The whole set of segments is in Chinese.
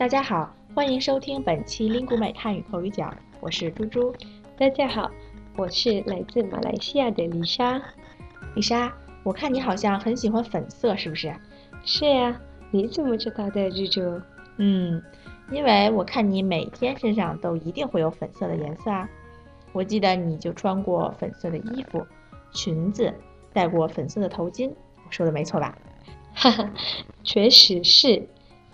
大家好，欢迎收听本期 Lingu 美汉语口语角，我是猪猪。大家好，我是来自马来西亚的丽莎。丽莎，我看你好像很喜欢粉色，是不是？是呀，你怎么知道的，猪猪？嗯，因为我看你每天身上都一定会有粉色的颜色啊。我记得你就穿过粉色的衣服、裙子，戴过粉色的头巾，我说的没错吧？哈哈，确实是。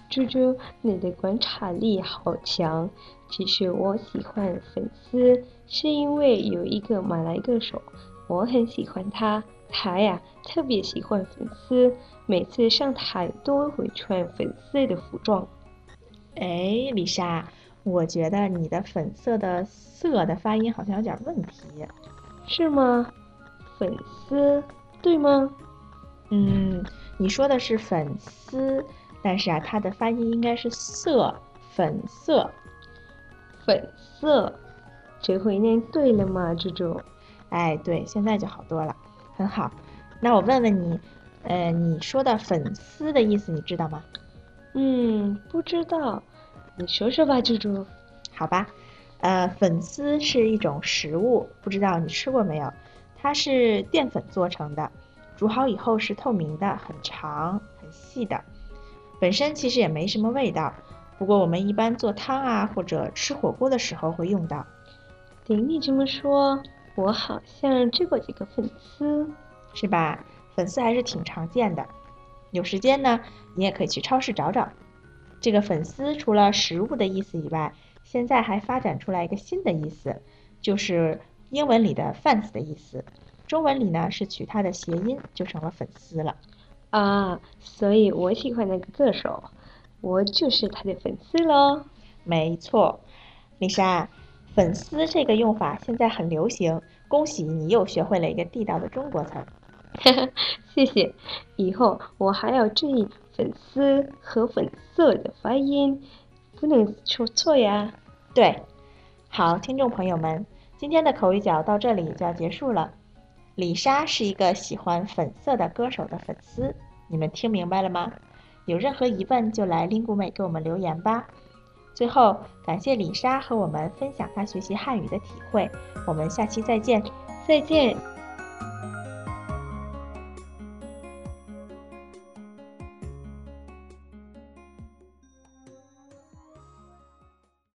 猪猪，你的观察力好强。其实我喜欢粉丝，是因为有一个马来歌手，我很喜欢他。他呀，特别喜欢粉丝，每次上台都会穿粉色的服装。哎，丽莎，我觉得你的粉色的“色”的发音好像有点问题，是吗？粉丝对吗？嗯，你说的是粉丝。但是啊，它的发音应该是色，粉色，粉色，这回念对了吗，猪猪？哎，对，现在就好多了，很好。那我问问你，呃，你说的粉丝的意思你知道吗？嗯，不知道，你说说吧，猪猪。好吧，呃，粉丝是一种食物，不知道你吃过没有？它是淀粉做成的，煮好以后是透明的，很长很细的。本身其实也没什么味道，不过我们一般做汤啊或者吃火锅的时候会用到。听你这么说，我好像吃过几个粉丝，是吧？粉丝还是挺常见的。有时间呢，你也可以去超市找找。这个粉丝除了食物的意思以外，现在还发展出来一个新的意思，就是英文里的 fans 的意思。中文里呢是取它的谐音，就成了粉丝了。啊，所以我喜欢那个歌手，我就是他的粉丝喽。没错，丽莎，粉丝这个用法现在很流行，恭喜你又学会了一个地道的中国词。谢谢，以后我还要注意粉丝和粉色的发音，不能说错呀。对，好，听众朋友们，今天的口语角到这里就要结束了。李莎是一个喜欢粉色的歌手的粉丝。你们听明白了吗？有任何疑问就来 Lingu 妹给我们留言吧。最后，感谢李莎和我们分享她学习汉语的体会。我们下期再见，再见。